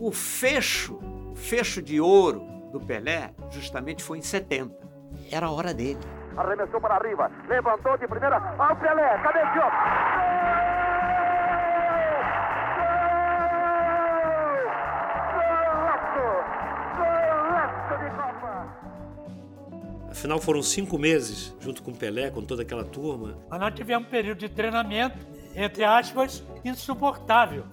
O fecho, o fecho de ouro do Pelé, justamente foi em 70. Era a hora dele. Arremessou para arriba, levantou de primeira. Ao Pelé, cabeceou. Afinal, foram cinco meses junto com o Pelé, com toda aquela turma. Mas nós tivemos um período de treinamento, entre aspas, insuportável.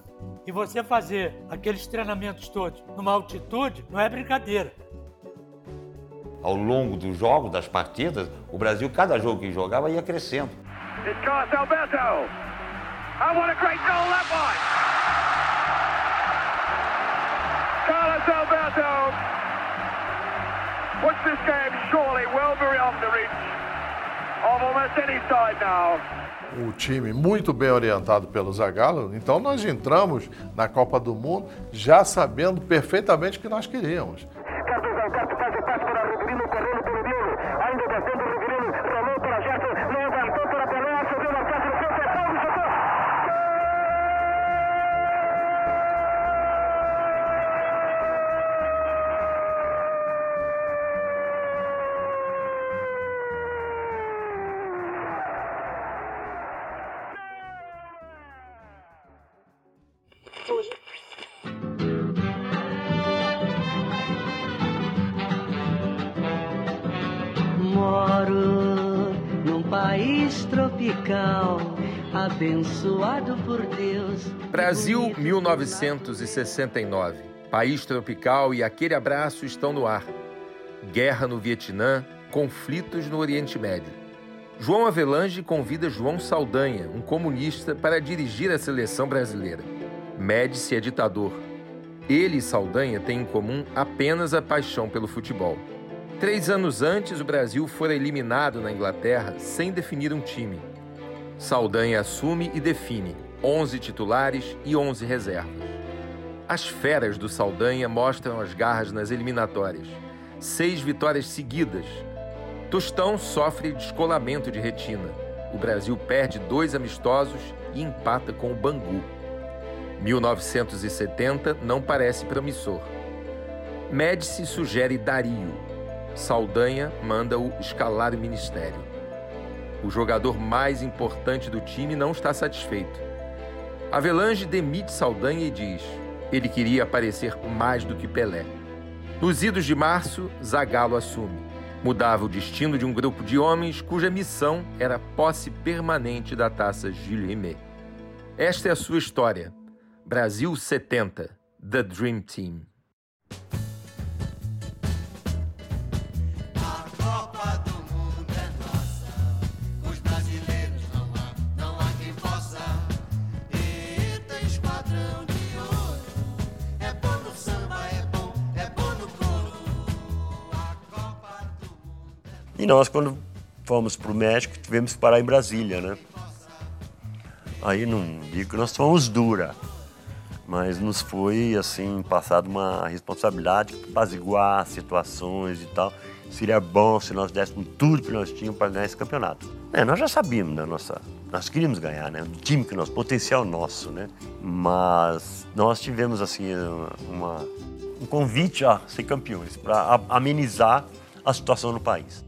E você fazer aqueles treinamentos todos numa altitude não é brincadeira. Ao longo dos jogos, das partidas, o Brasil, cada jogo que jogava, ia crescendo. It's Carlos Alberto. Oh, what a great goal that was! Carlos Alberto puts this game surely well beyond the reach of almost any side now. O time muito bem orientado pelo Zagallo, então nós entramos na Copa do Mundo já sabendo perfeitamente o que nós queríamos. Brasil 1969. País tropical e aquele abraço estão no ar. Guerra no Vietnã, conflitos no Oriente Médio. João Avelange convida João Saldanha, um comunista, para dirigir a seleção brasileira. Médici é ditador. Ele e Saldanha têm em comum apenas a paixão pelo futebol. Três anos antes, o Brasil fora eliminado na Inglaterra sem definir um time. Saldanha assume e define 11 titulares e 11 reservas. As feras do Saldanha mostram as garras nas eliminatórias. Seis vitórias seguidas. Tostão sofre descolamento de retina. O Brasil perde dois amistosos e empata com o Bangu. 1970 não parece promissor. Médici sugere Dario. Saldanha manda-o escalar o ministério. O jogador mais importante do time não está satisfeito. Avelange demite Saldanha e diz: ele queria aparecer mais do que Pelé. Nos idos de março, Zagallo assume. Mudava o destino de um grupo de homens cuja missão era posse permanente da taça Gilles Rimet. Esta é a sua história. Brasil 70, The Dream Team. Nós, quando fomos para o México, tivemos que parar em Brasília, né? Aí não digo que nós fomos dura, mas nos foi, assim, passada uma responsabilidade para apaziguar situações e tal. Seria bom se nós dessemos tudo que nós tínhamos para ganhar esse campeonato. É, nós já sabíamos da nossa... Nós queríamos ganhar, né? Do time que nós... Potencial nosso, né? Mas nós tivemos, assim, uma, um convite a ser campeões, para amenizar a situação no país.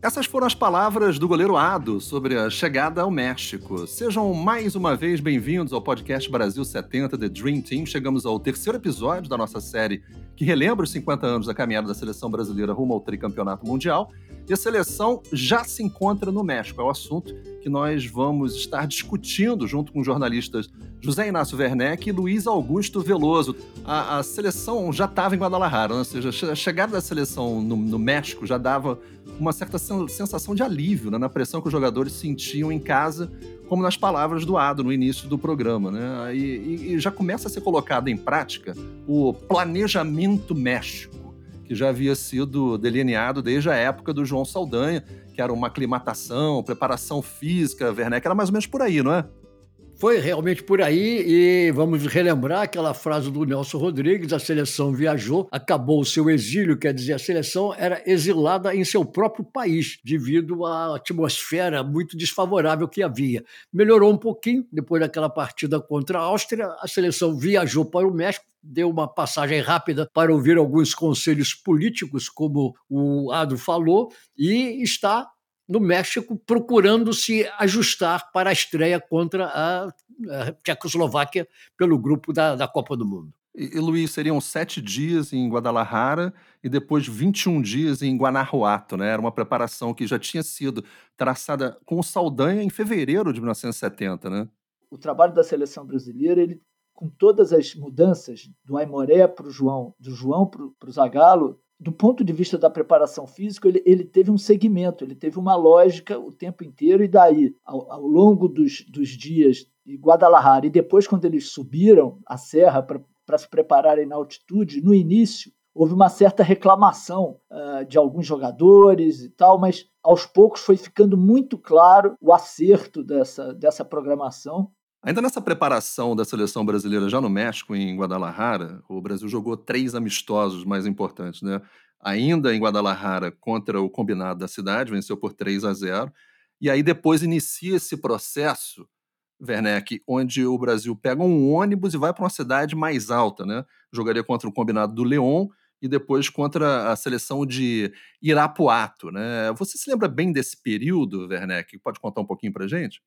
Essas foram as palavras do goleiro Ado sobre a chegada ao México. Sejam mais uma vez bem-vindos ao podcast Brasil 70 The Dream Team. Chegamos ao terceiro episódio da nossa série que relembra os 50 anos da caminhada da seleção brasileira rumo ao tricampeonato mundial. E a seleção já se encontra no México. É o assunto que nós vamos estar discutindo junto com os jornalistas José Inácio Werneck e Luiz Augusto Veloso. A, a seleção já estava em Guadalajara, né? ou seja, a chegada da seleção no, no México já dava uma certa sen sensação de alívio né? na pressão que os jogadores sentiam em casa, como nas palavras do Ado no início do programa. Né? E, e, e já começa a ser colocado em prática o planejamento México, que já havia sido delineado desde a época do João Saldanha, que era uma aclimatação, preparação física, Werneck, era mais ou menos por aí, não é? Foi realmente por aí e vamos relembrar aquela frase do Nelson Rodrigues: a seleção viajou, acabou o seu exílio, quer dizer, a seleção era exilada em seu próprio país devido à atmosfera muito desfavorável que havia. Melhorou um pouquinho depois daquela partida contra a Áustria, a seleção viajou para o México, deu uma passagem rápida para ouvir alguns conselhos políticos, como o Ado falou, e está no México procurando se ajustar para a estreia contra a, a Tchecoslováquia pelo grupo da, da Copa do Mundo. E, e, Luiz, seriam sete dias em Guadalajara e depois 21 dias em Guanajuato, né? Era uma preparação que já tinha sido traçada com o Saldanha em fevereiro de 1970, né? O trabalho da seleção brasileira, ele, com todas as mudanças do Aimoré para o João, do João para o Zagallo, do ponto de vista da preparação física, ele, ele, teve um segmento, ele teve uma lógica o tempo inteiro, e daí, ao, ao longo dos, dos dias de Guadalajara, e depois, quando eles subiram a serra para se prepararem na altitude, no início, houve uma certa reclamação uh, de alguns jogadores e tal, mas aos poucos foi ficando muito claro o acerto dessa, dessa programação Ainda nessa preparação da seleção brasileira já no México, em Guadalajara, o Brasil jogou três amistosos mais importantes, né? Ainda em Guadalajara contra o combinado da cidade, venceu por 3 a 0. E aí depois inicia esse processo, Werneck, onde o Brasil pega um ônibus e vai para uma cidade mais alta, né? Jogaria contra o combinado do León e depois contra a seleção de Irapuato, né? Você se lembra bem desse período, Werneck? Pode contar um pouquinho para gente?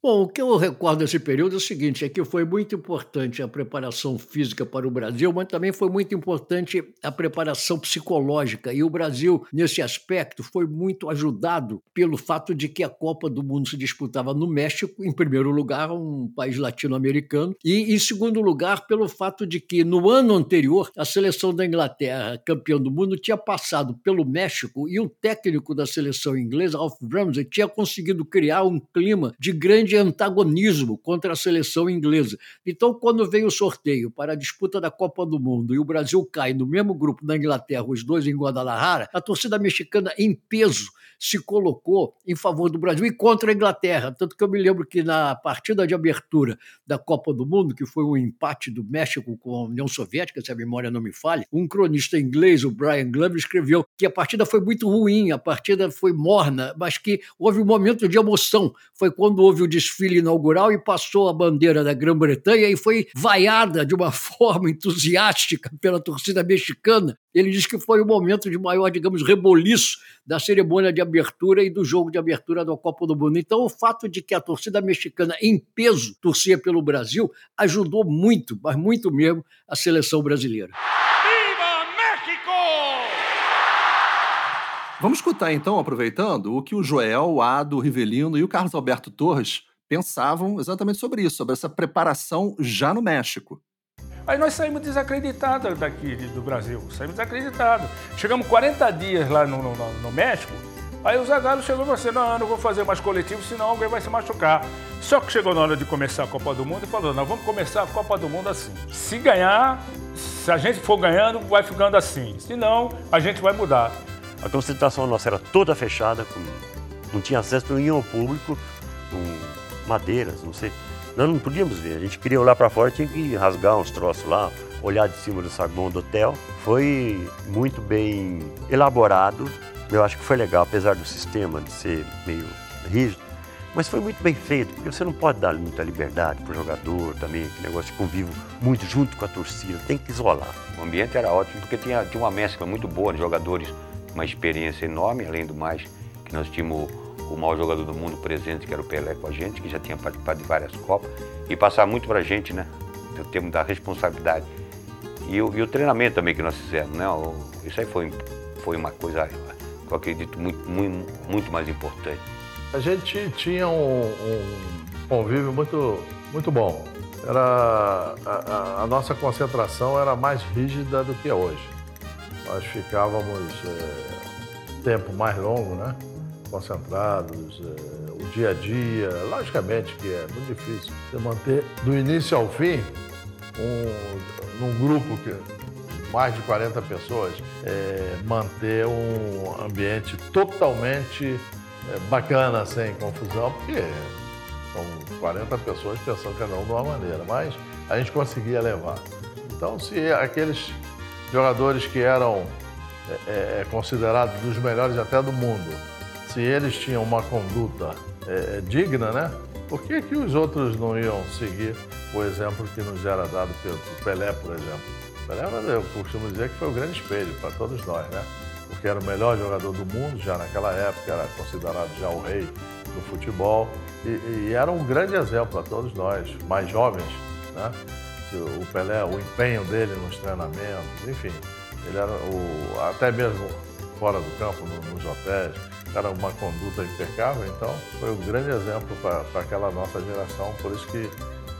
Bom, o que eu recordo desse período é o seguinte: é que foi muito importante a preparação física para o Brasil, mas também foi muito importante a preparação psicológica. E o Brasil, nesse aspecto, foi muito ajudado pelo fato de que a Copa do Mundo se disputava no México, em primeiro lugar, um país latino-americano, e em segundo lugar, pelo fato de que no ano anterior, a seleção da Inglaterra, campeã do mundo, tinha passado pelo México e o técnico da seleção inglesa, Alf Ramsey, tinha conseguido criar um clima de grande de antagonismo contra a seleção inglesa. Então, quando veio o sorteio para a disputa da Copa do Mundo e o Brasil cai no mesmo grupo da Inglaterra, os dois em Guadalajara, a torcida mexicana, em peso, se colocou em favor do Brasil e contra a Inglaterra. Tanto que eu me lembro que na partida de abertura da Copa do Mundo, que foi um empate do México com a União Soviética, se a memória não me falhe, um cronista inglês, o Brian Glover, escreveu que a partida foi muito ruim, a partida foi morna, mas que houve um momento de emoção. Foi quando houve o desfile inaugural e passou a bandeira da Grã-Bretanha e foi vaiada de uma forma entusiástica pela torcida mexicana. Ele diz que foi o momento de maior, digamos, reboliço da cerimônia de abertura e do jogo de abertura da Copa do Mundo. Então, o fato de que a torcida mexicana, em peso, torcia pelo Brasil, ajudou muito, mas muito mesmo, a seleção brasileira. Vamos escutar então, aproveitando, o que o Joel, o Ado, o Rivelino e o Carlos Alberto Torres pensavam exatamente sobre isso, sobre essa preparação já no México. Aí nós saímos desacreditados daqui do Brasil, saímos desacreditados. Chegamos 40 dias lá no, no, no México, aí o Zagallo chegou e falou assim, não, eu não vou fazer mais coletivo, senão alguém vai se machucar. Só que chegou na hora de começar a Copa do Mundo e falou, nós vamos começar a Copa do Mundo assim. Se ganhar, se a gente for ganhando, vai ficando assim. Se não, a gente vai mudar. A concentração nossa era toda fechada, não tinha acesso para nenhum público, madeiras, não sei. Nós não podíamos ver, a gente queria olhar para fora, tinha que rasgar uns troços lá, olhar de cima do saguão do hotel. Foi muito bem elaborado, eu acho que foi legal, apesar do sistema de ser meio rígido. Mas foi muito bem feito, porque você não pode dar muita liberdade para o jogador também, que negócio de convívio muito junto com a torcida, tem que isolar. O ambiente era ótimo, porque tinha, tinha uma mescla muito boa de jogadores, uma experiência enorme, além do mais, que nós tínhamos o maior jogador do mundo presente, que era o Pelé com a gente, que já tinha participado de várias Copas, e passar muito para a gente, né? O termo da responsabilidade. E o, e o, treinamento também que nós fizemos, né? O, isso aí foi, foi uma coisa que eu acredito muito, muito, muito mais importante. A gente tinha um, um convívio muito, muito bom. Era, a, a, nossa concentração era mais rígida do que hoje. Nós ficávamos é, tempo mais longo, né? Concentrados, é, o dia a dia. Logicamente que é muito difícil você manter do início ao fim um, num grupo que mais de 40 pessoas, é, manter um ambiente totalmente é, bacana, sem confusão, porque São 40 pessoas pensando cada um de uma maneira, mas a gente conseguia levar. Então, se aqueles jogadores que eram é, é, considerados dos melhores até do mundo, se eles tinham uma conduta é, digna, né? Por que, que os outros não iam seguir o exemplo que nos era dado pelo Pelé, por exemplo? Pelé, eu costumo dizer que foi o grande espelho para todos nós, né? Porque era o melhor jogador do mundo, já naquela época, era considerado já o rei do futebol e, e era um grande exemplo a todos nós, mais jovens, né? O Pelé, o empenho dele nos treinamentos, enfim, ele era o, até mesmo fora do campo, no, nos hotéis, era uma conduta impecável, então foi um grande exemplo para aquela nossa geração, por isso que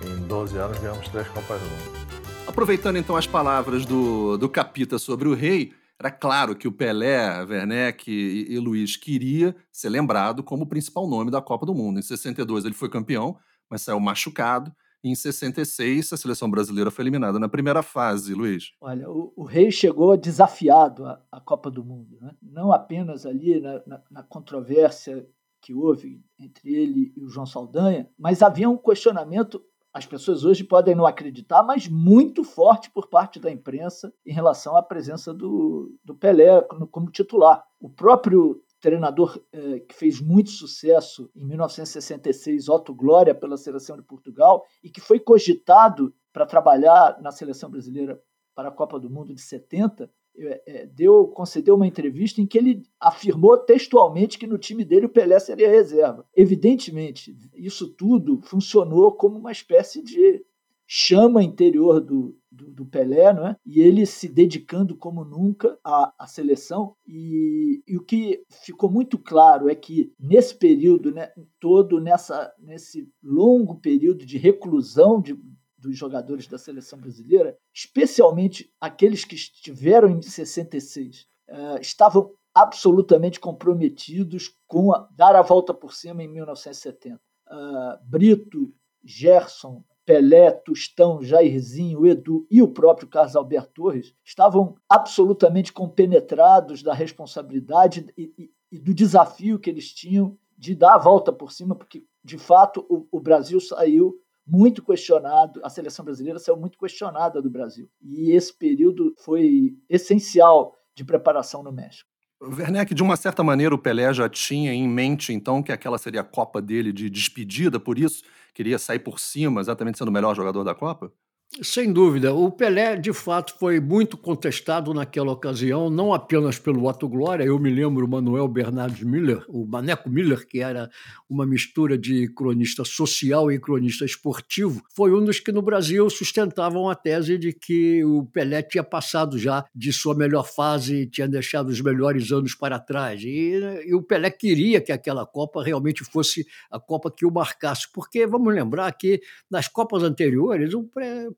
em 12 anos ganhamos três Copas do Mundo. Aproveitando então as palavras do, do Capita sobre o rei, era claro que o Pelé, Werneck e, e Luiz queria ser lembrado como o principal nome da Copa do Mundo. Em 62 ele foi campeão, mas saiu machucado. Em 66, a seleção brasileira foi eliminada na primeira fase, Luiz. Olha, o, o rei chegou desafiado à, à Copa do Mundo, né? não apenas ali na, na, na controvérsia que houve entre ele e o João Saldanha, mas havia um questionamento as pessoas hoje podem não acreditar, mas muito forte por parte da imprensa em relação à presença do, do Pelé como titular. O próprio treinador eh, que fez muito sucesso em 1966, Otto Glória, pela seleção de Portugal, e que foi cogitado para trabalhar na seleção brasileira para a Copa do Mundo de 70, é, deu, concedeu uma entrevista em que ele afirmou textualmente que no time dele o Pelé seria reserva. Evidentemente, isso tudo funcionou como uma espécie de chama interior do, do, do, Pelé, não é? e ele se dedicando como nunca à, à seleção. E, e, o que ficou muito claro é que nesse período, né, todo nessa, nesse longo período de reclusão de, dos jogadores da seleção brasileira, especialmente aqueles que estiveram em 66, uh, estavam absolutamente comprometidos com a, dar a volta por cima em 1970. Uh, eh, Brito, Gerson, Pelé, Tustão, Jairzinho, Edu e o próprio Carlos Alberto Torres estavam absolutamente compenetrados da responsabilidade e, e, e, do desafio que eles tinham de dar a volta por cima, porque de fato o, o Brasil saiu muito questionado, a seleção brasileira saiu muito questionada do Brasil. E esse período foi essencial de preparação no México. Werneck, de uma certa maneira, o Pelé já tinha em mente, então, que aquela seria a Copa dele de despedida, por isso queria sair por cima, exatamente sendo o melhor jogador da Copa? Sem dúvida. O Pelé, de fato, foi muito contestado naquela ocasião, não apenas pelo Otto Glória. Eu me lembro o Manuel Bernardes Miller, o Maneco Miller, que era uma mistura de cronista social e cronista esportivo, foi um dos que no Brasil sustentavam a tese de que o Pelé tinha passado já de sua melhor fase, tinha deixado os melhores anos para trás. E, e o Pelé queria que aquela Copa realmente fosse a Copa que o marcasse, porque vamos lembrar que nas Copas anteriores o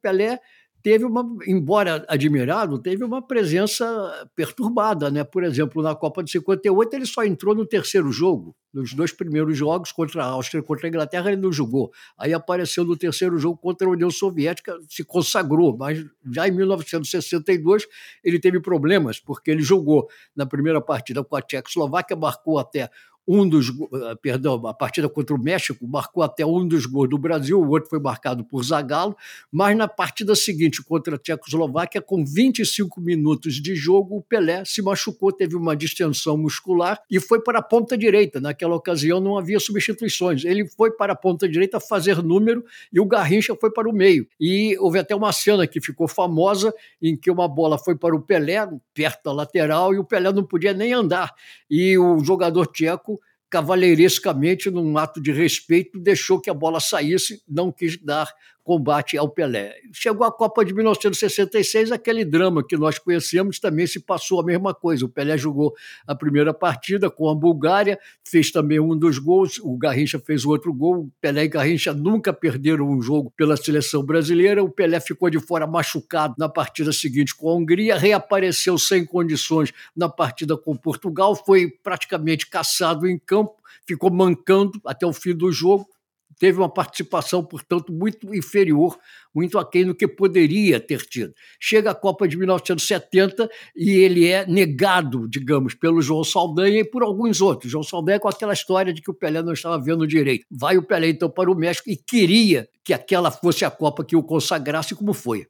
Pelé teve uma, embora admirado, teve uma presença perturbada, né? Por exemplo, na Copa de 58 ele só entrou no terceiro jogo. Nos dois primeiros jogos contra a Áustria e contra a Inglaterra ele não jogou. Aí apareceu no terceiro jogo contra a União Soviética, se consagrou, mas já em 1962 ele teve problemas porque ele jogou na primeira partida com a Tchecoslováquia, marcou até um dos, eh, perdão, a partida contra o México marcou até um dos gols do Brasil, o outro foi marcado por Zagallo, mas na partida seguinte contra a Tchecoslováquia, com 25 minutos de jogo, o Pelé se machucou, teve uma distensão muscular e foi para a ponta direita. Naquela ocasião não havia substituições. Ele foi para a ponta direita fazer número e o Garrincha foi para o meio. E houve até uma cena que ficou famosa em que uma bola foi para o Pelé, perto da lateral, e o Pelé não podia nem andar. E o jogador tcheco cavalheirescamente, num ato de respeito, deixou que a bola saísse, não quis dar combate ao Pelé. Chegou a Copa de 1966, aquele drama que nós conhecemos também se passou a mesma coisa. O Pelé jogou a primeira partida com a Bulgária, fez também um dos gols, o Garrincha fez o outro gol. O Pelé e Garrincha nunca perderam um jogo pela seleção brasileira. O Pelé ficou de fora machucado na partida seguinte com a Hungria, reapareceu sem condições na partida com Portugal, foi praticamente caçado em campo, ficou mancando até o fim do jogo teve uma participação, portanto, muito inferior, muito aquém do que poderia ter tido. Chega a Copa de 1970 e ele é negado, digamos, pelo João Saldanha e por alguns outros. João Saldanha com aquela história de que o Pelé não estava vendo direito. Vai o Pelé então para o México e queria que aquela fosse a Copa que o consagrasse, como foi.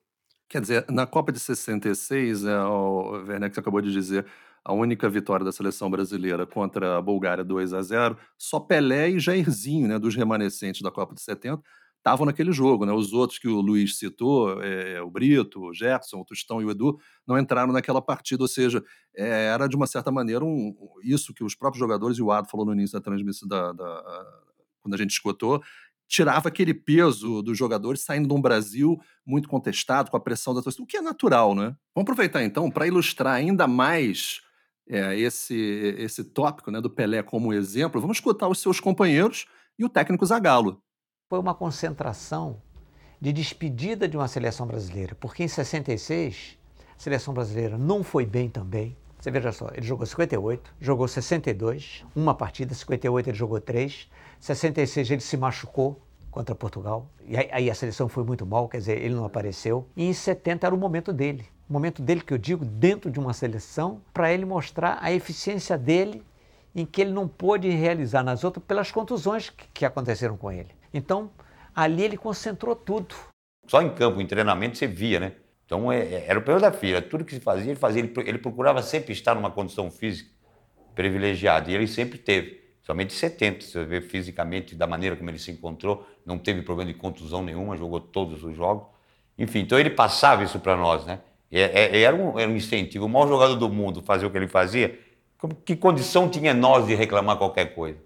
Quer dizer, na Copa de 66, é, o Werneck acabou de dizer, a única vitória da seleção brasileira contra a Bulgária 2 a 0 só Pelé e Jairzinho, né, dos remanescentes da Copa de 70, estavam naquele jogo. Né? Os outros que o Luiz citou, é, o Brito, o Gerson, o Tostão e o Edu, não entraram naquela partida. Ou seja, é, era de uma certa maneira um, isso que os próprios jogadores, e o Ado falou no início da transmissão, da, da, quando a gente escutou, tirava aquele peso dos jogadores saindo de um Brasil muito contestado, com a pressão da torcida, o que é natural, né? Vamos aproveitar então para ilustrar ainda mais é, esse, esse tópico né, do Pelé como exemplo. Vamos escutar os seus companheiros e o técnico Zagallo. Foi uma concentração de despedida de uma seleção brasileira, porque em 66 a seleção brasileira não foi bem também. Você veja só, ele jogou 58, jogou 62, uma partida, 58 ele jogou três, 66 ele se machucou contra Portugal, e aí a seleção foi muito mal, quer dizer, ele não apareceu. E em 70 era o momento dele, momento dele que eu digo dentro de uma seleção, para ele mostrar a eficiência dele em que ele não pôde realizar nas outras pelas contusões que, que aconteceram com ele. Então, ali ele concentrou tudo. Só em campo, em treinamento, você via, né? Então, é, é, era o período da filha. Tudo que se fazia, ele fazia. Ele, ele procurava sempre estar numa condição física privilegiada. E ele sempre teve. Somente em 70, você vê fisicamente, da maneira como ele se encontrou, não teve problema de contusão nenhuma, jogou todos os jogos. Enfim, então ele passava isso para nós, né? É, é, era, um, era um incentivo. O maior jogador do mundo fazer o que ele fazia, que condição tinha nós de reclamar qualquer coisa?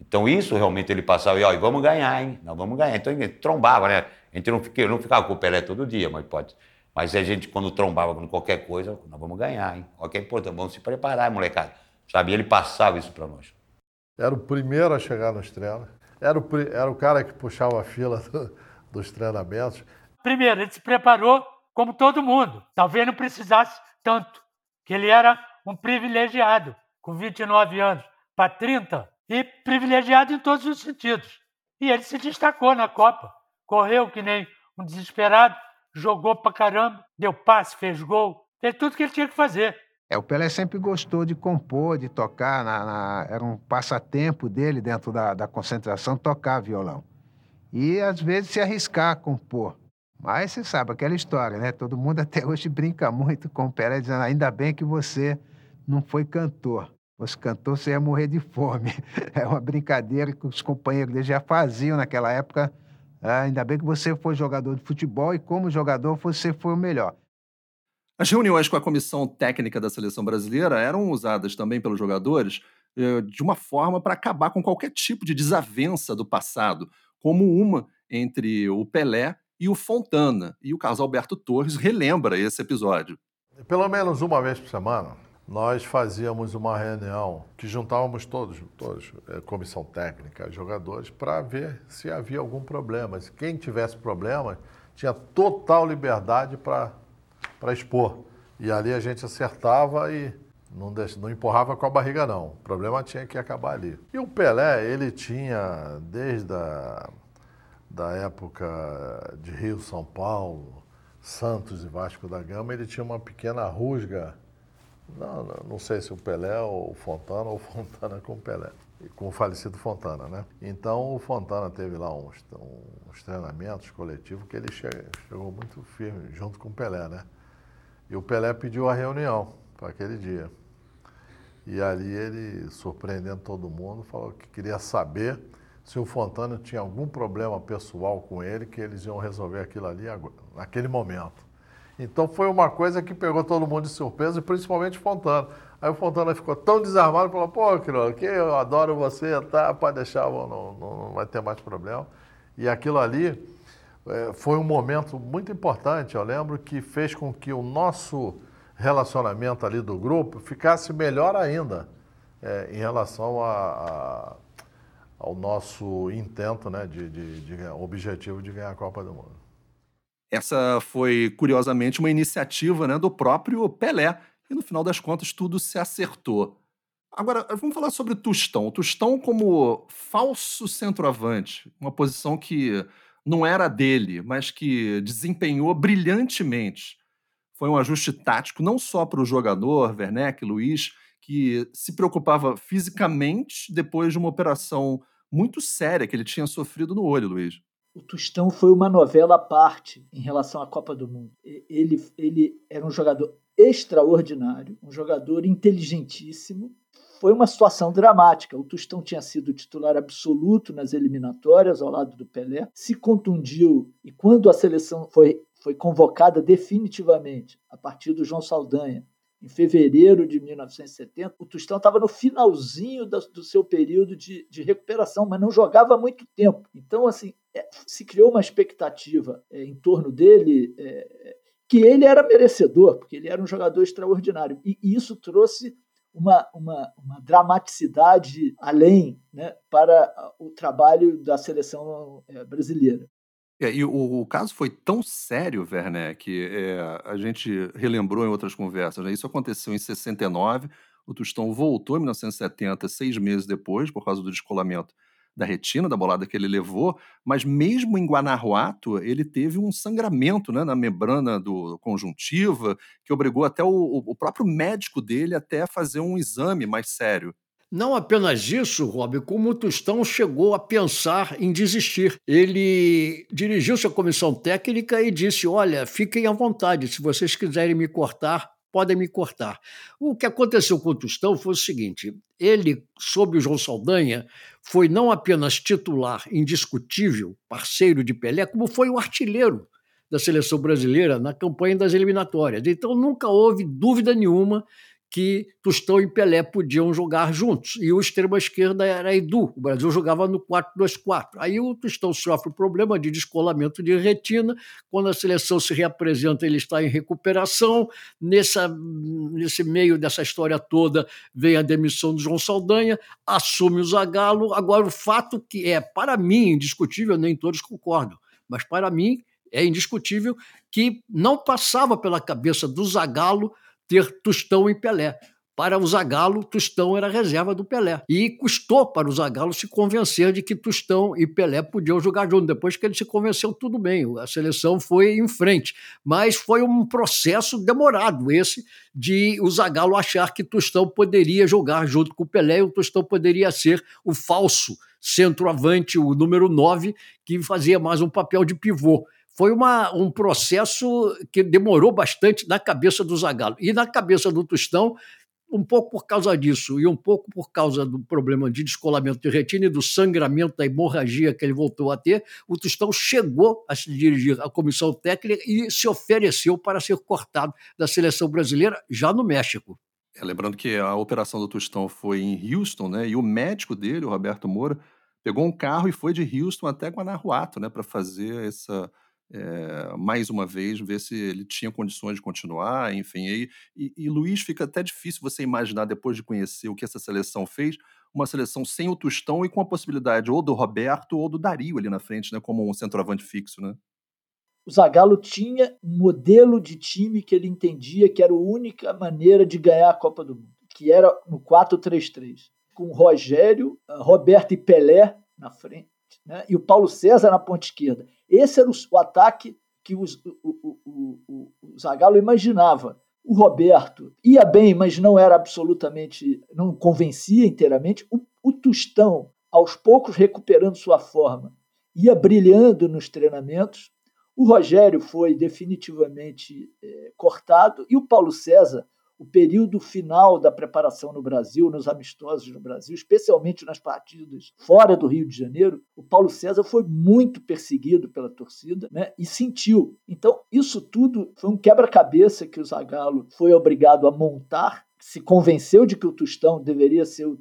Então isso realmente ele passava, e ó, vamos ganhar, hein? Nós vamos ganhar. Então ele trombava, né? A gente não, fica, não ficava com o Pelé todo dia, mas pode. Mas a gente, quando trombava com qualquer coisa, nós vamos ganhar, hein? Olha que é importante, vamos se preparar, molecada. Sabe? E ele passava isso para nós. Era o primeiro a chegar nos treinos. Era o, era o cara que puxava a fila do, dos treinamentos. Primeiro, ele se preparou como todo mundo. Talvez não precisasse tanto, que ele era um privilegiado, com 29 anos para 30, e privilegiado em todos os sentidos. E ele se destacou na Copa. Correu que nem um desesperado, jogou pra caramba, deu passe, fez gol, fez tudo que ele tinha que fazer. É, o Pelé sempre gostou de compor, de tocar, na, na, era um passatempo dele dentro da, da concentração tocar violão. E às vezes se arriscar a compor. Mas você sabe aquela história, né? Todo mundo até hoje brinca muito com o Pelé, dizendo: ainda bem que você não foi cantor. Fosse cantor, você ia morrer de fome. É uma brincadeira que os companheiros dele já faziam naquela época. Ah, ainda bem que você foi jogador de futebol e, como jogador, você foi o melhor. As reuniões com a comissão técnica da seleção brasileira eram usadas também pelos jogadores eh, de uma forma para acabar com qualquer tipo de desavença do passado, como uma entre o Pelé e o Fontana. E o Carlos Alberto Torres relembra esse episódio. Pelo menos uma vez por semana, nós fazíamos uma reunião que juntávamos todos, todos eh, comissão técnica, jogadores, para ver se havia algum problema. Se quem tivesse problema tinha total liberdade para expor. E ali a gente acertava e não, deixa, não empurrava com a barriga, não. O problema tinha que acabar ali. E o Pelé, ele tinha, desde a da época de Rio, São Paulo, Santos e Vasco da Gama, ele tinha uma pequena rusga. Não, não sei se o Pelé ou o Fontana, ou Fontana com o Pelé, com o falecido Fontana, né? Então o Fontana teve lá uns, uns treinamentos coletivos que ele chegou muito firme, junto com o Pelé, né? E o Pelé pediu a reunião para aquele dia. E ali ele, surpreendendo todo mundo, falou que queria saber se o Fontana tinha algum problema pessoal com ele, que eles iam resolver aquilo ali naquele momento. Então foi uma coisa que pegou todo mundo de surpresa, e principalmente Fontana. Aí o Fontana ficou tão desarmado, falou, pô, Quirolo, que eu adoro você, tá, pode deixar, não, não, não vai ter mais problema. E aquilo ali é, foi um momento muito importante, eu lembro, que fez com que o nosso relacionamento ali do grupo ficasse melhor ainda é, em relação a, a, ao nosso intento, né, de, de, de objetivo de ganhar a Copa do Mundo. Essa foi, curiosamente, uma iniciativa né, do próprio Pelé, e no final das contas tudo se acertou. Agora, vamos falar sobre Tostão. Tostão como falso centroavante, uma posição que não era dele, mas que desempenhou brilhantemente. Foi um ajuste tático não só para o jogador, Werneck, Luiz, que se preocupava fisicamente depois de uma operação muito séria que ele tinha sofrido no olho, Luiz. O Tostão foi uma novela à parte em relação à Copa do Mundo. Ele, ele era um jogador extraordinário, um jogador inteligentíssimo, foi uma situação dramática. O Tostão tinha sido titular absoluto nas eliminatórias ao lado do Pelé, se contundiu e quando a seleção foi, foi convocada definitivamente a partir do João Saldanha, em fevereiro de 1970, o Tostão estava no finalzinho do, seu período de, de, recuperação, mas não jogava há muito tempo. Então, assim, é, se criou uma expectativa é, em torno dele é, que ele era merecedor, porque ele era um jogador extraordinário. E, isso trouxe uma, uma, uma dramaticidade além né, para o trabalho da seleção brasileira. É, e o, o, caso foi tão sério, Werner, que é, a gente relembrou em outras conversas. Né? Isso aconteceu em 69, o Tostão voltou em 1970, seis meses depois, por causa do descolamento da retina, da bolada que ele levou, mas mesmo em Guanajuato, ele teve um sangramento né, na membrana do conjuntiva, que obrigou até o, o próprio médico dele até fazer um exame mais sério. Não apenas isso, Rob, como o Tostão chegou a pensar em desistir. Ele dirigiu-se à comissão técnica e disse: Olha, fiquem à vontade, se vocês quiserem me cortar, podem me cortar. O que aconteceu com o Tostão foi o seguinte: ele, sob o João Saldanha, foi não apenas titular indiscutível, parceiro de Pelé, como foi o artilheiro da seleção brasileira na campanha das eliminatórias. Então nunca houve dúvida nenhuma que Tostão e Pelé podiam jogar juntos. E o extrema-esquerda era Edu. O Brasil jogava no 4-2-4. Aí o Tostão sofre o problema de descolamento de retina. Quando a seleção se reapresenta, ele está em recuperação. Nessa, nesse meio dessa história toda, vem a demissão do João Saldanha, assume o Zagallo. Agora, o fato que é, para mim, indiscutível, nem todos concordam, mas para mim é indiscutível que não passava pela cabeça do Zagallo ter Tostão e Pelé. Para o Zagallo, Tostão era reserva do Pelé. E custou para o Zagallo se convencer de que Tostão e Pelé podiam jogar juntos. Depois que ele se convenceu, tudo bem, a seleção foi em frente. Mas foi um processo demorado esse de o Zagallo achar que Tostão poderia jogar junto com o Pelé e o Tostão poderia ser o falso centroavante, o número 9, que fazia mais um papel de pivô foi uma, um processo que demorou bastante na cabeça do Zagallo. E na cabeça do Tostão, um pouco por causa disso e um pouco por causa do problema de descolamento de retina e do sangramento, da hemorragia que ele voltou a ter, o Tostão chegou a se dirigir à comissão técnica e se ofereceu para ser cortado da seleção brasileira já no México. É, lembrando que a operação do Tostão foi em Houston, né? E o médico dele, o Roberto Moura, pegou um carro e foi de Houston até Guanajuato, né, para fazer essa é, mais uma vez, ver se ele tinha condições de continuar, enfim. E, e, e, Luiz, fica até difícil você imaginar, depois de conhecer o que essa seleção fez, uma seleção sem o Tostão e com a possibilidade ou do Roberto ou do Dario ali na frente, né, como um centroavante fixo, né? O Zagallo tinha um modelo de time que ele entendia que era a única maneira de ganhar a Copa do Mundo, que era no 4-3-3, com Rogério, Roberto e Pelé na frente, né, e o Paulo César na ponta esquerda. Esse era o, ataque que os, o, o, o, o Zagallo imaginava. O Roberto ia bem, mas não era absolutamente, não convencia inteiramente. O, o aos poucos recuperando sua forma, ia brilhando nos treinamentos. O Rogério foi definitivamente é, cortado e o Paulo César o período final da preparação no Brasil, nos amistosos no Brasil, especialmente nas partidas fora do Rio de Janeiro, o Paulo César foi muito perseguido pela torcida né, e sentiu. Então, isso tudo foi um quebra-cabeça que o Zagallo foi obrigado a montar, se convenceu de que o Tostão deveria ser o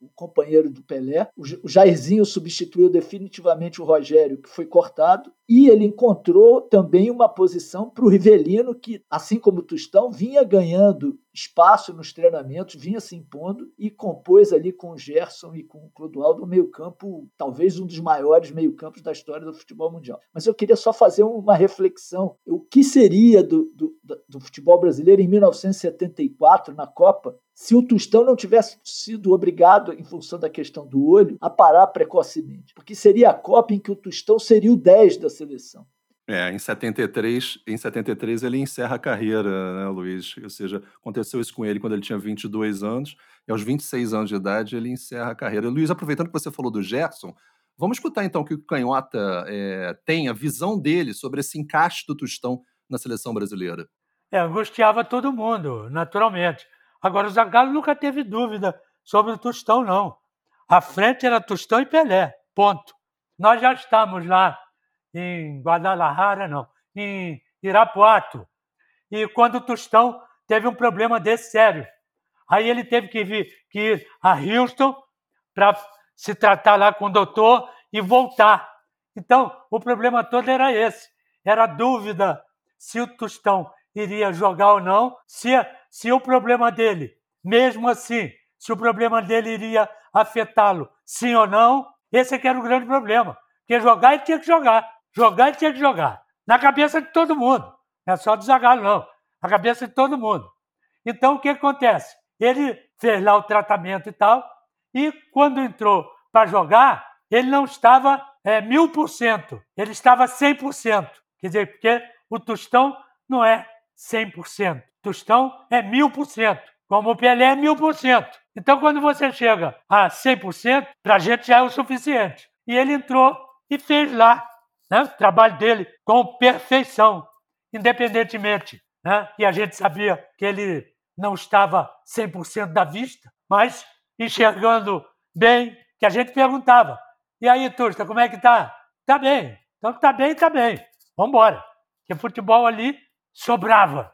o companheiro do Pelé. O Jairzinho substituiu definitivamente o Rogério, que foi cortado, e ele encontrou também uma posição para o Rivelino, que, assim como o Tostão, vinha ganhando espaço nos treinamentos, vinha se impondo e compôs ali com o Gerson e com o Clodoaldo o meio-campo, talvez um dos maiores meio-campos da história do futebol mundial. Mas eu queria só fazer uma reflexão. O que seria do, do, do futebol brasileiro em 1974, na Copa, se o Tostão não tivesse sido obrigado, em função da questão do olho, a parar precocemente. Porque seria a Copa em que o Tostão seria o 10 da seleção. É, em 73, em 73 ele encerra a carreira, né, Luiz? Ou seja, aconteceu isso com ele quando ele tinha 22 anos, e aos 26 anos de idade ele encerra a carreira. Luiz, aproveitando que você falou do Gerson, vamos escutar então o que o Canhota é, tem, a visão dele sobre esse encaixe do Tostão na seleção brasileira. É, angustiava todo mundo, naturalmente. Agora, o Zagallo nunca teve dúvida sobre o Tostão, não. A frente era Tostão e Pelé, ponto. Nós já estamos lá em Guadalajara, não, em Irapuato. E quando o Tostão teve um problema desse sério. Aí ele teve que, vir, que ir a Houston para se tratar lá com o doutor e voltar. Então, o problema todo era esse. Era a dúvida se o Tostão iria jogar ou não, se, se o problema dele, mesmo assim, se o problema dele iria afetá-lo, sim ou não, esse é que era o grande problema. Porque jogar ele tinha que jogar. Jogar ele tinha que jogar. Na cabeça de todo mundo. Não é só do Zagallo, não. Na cabeça de todo mundo. Então, o que acontece? Ele fez lá o tratamento e tal, e quando entrou para jogar, ele não estava é, mil por cento, ele estava 100%. Quer dizer, porque o Tostão não é 100%. Tostão é mil por cento, como o Pelé é mil por cento. Então, quando você chega a 100%, para a gente já é o suficiente. E ele entrou e fez lá né, o trabalho dele com perfeição, independentemente. Né? E a gente sabia que ele não estava 100% da vista, mas enxergando bem, que a gente perguntava. E aí, Tusta, como é que tá? Tá bem. Então tá bem, tá bem. Vamos embora. Porque futebol ali sobrava.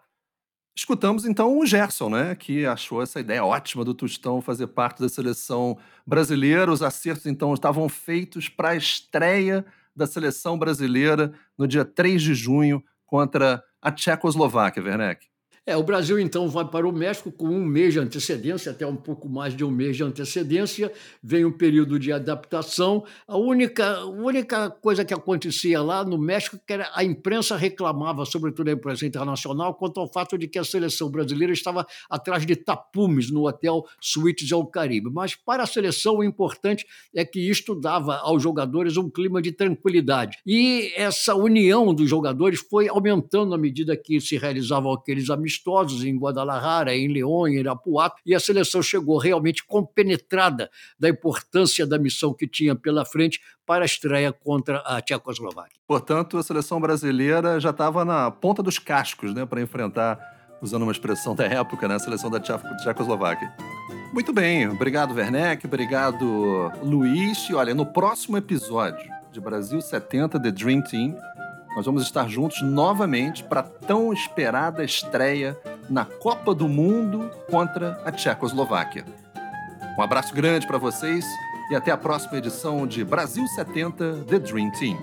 Escutamos então o Gerson, né, que achou essa ideia ótima do Tostão fazer parte da seleção brasileira. Os acertos então estavam feitos para a estreia da seleção brasileira no dia 3 de junho contra a Tchecoslováquia, Werneck. É, o Brasil então vai para o México com um mês de antecedência, até um pouco mais de um mês de antecedência. Vem um período de adaptação. A única, única coisa que acontecia lá no México é que era a imprensa reclamava, sobretudo a imprensa internacional, quanto ao fato de que a seleção brasileira estava atrás de tapumes no hotel Suítes ao Caribe. Mas para a seleção o importante é que isto dava aos jogadores um clima de tranquilidade. E essa união dos jogadores foi aumentando à medida que se realizavam aqueles amistosos amistosos em Guadalajara, em León, em Irapuato, e a seleção chegou realmente compenetrada da importância da missão que tinha pela frente para a estreia contra a Tchecoslováquia. Portanto, a seleção brasileira já estava na ponta dos cascos né, para enfrentar, usando uma expressão da época, né, a seleção da Tchecoslováquia. Muito bem, obrigado Werneck, obrigado Luiz. E olha, no próximo episódio de Brasil 70 The Dream Team, nós vamos estar juntos novamente para a tão esperada estreia na Copa do Mundo contra a Tchecoslováquia. Um abraço grande para vocês e até a próxima edição de Brasil 70 The Dream Team.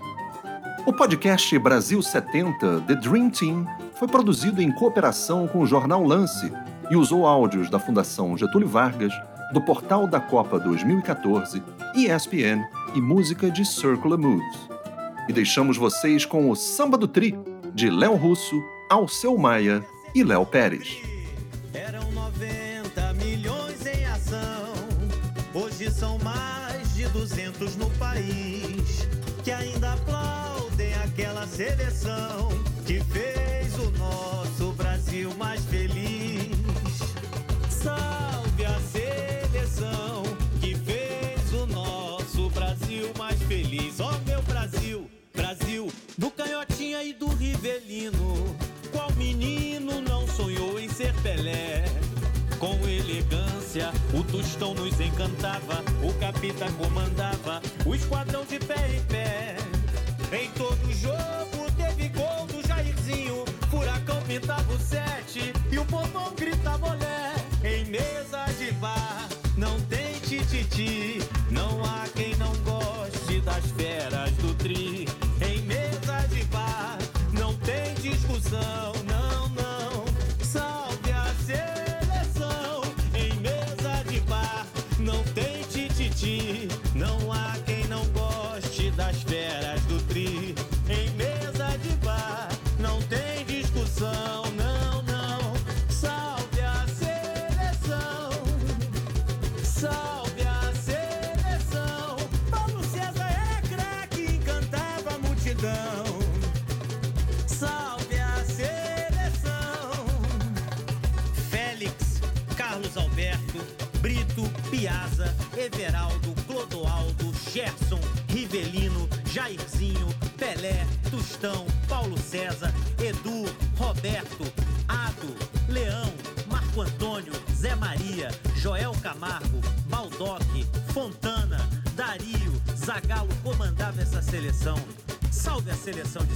O podcast Brasil 70 The Dream Team foi produzido em cooperação com o jornal Lance e usou áudios da Fundação Getúlio Vargas, do Portal da Copa 2014, ESPN e música de Circular Moves e deixamos vocês com o Samba do Tri, de Léo Russo, Alceu Maia e Léo Pérez. Eram 90 milhões em ação, hoje são mais de 200 no país, que ainda aplaudem aquela seleção o Tostão nos encantava, o capitão comandava, o esquadrão de pé em pé. Em todo jogo teve gol do Jairzinho, Furacão pintava o sete e o povão gritava olé. Em mesa de bar, não tem tititi, não tem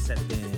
Dario,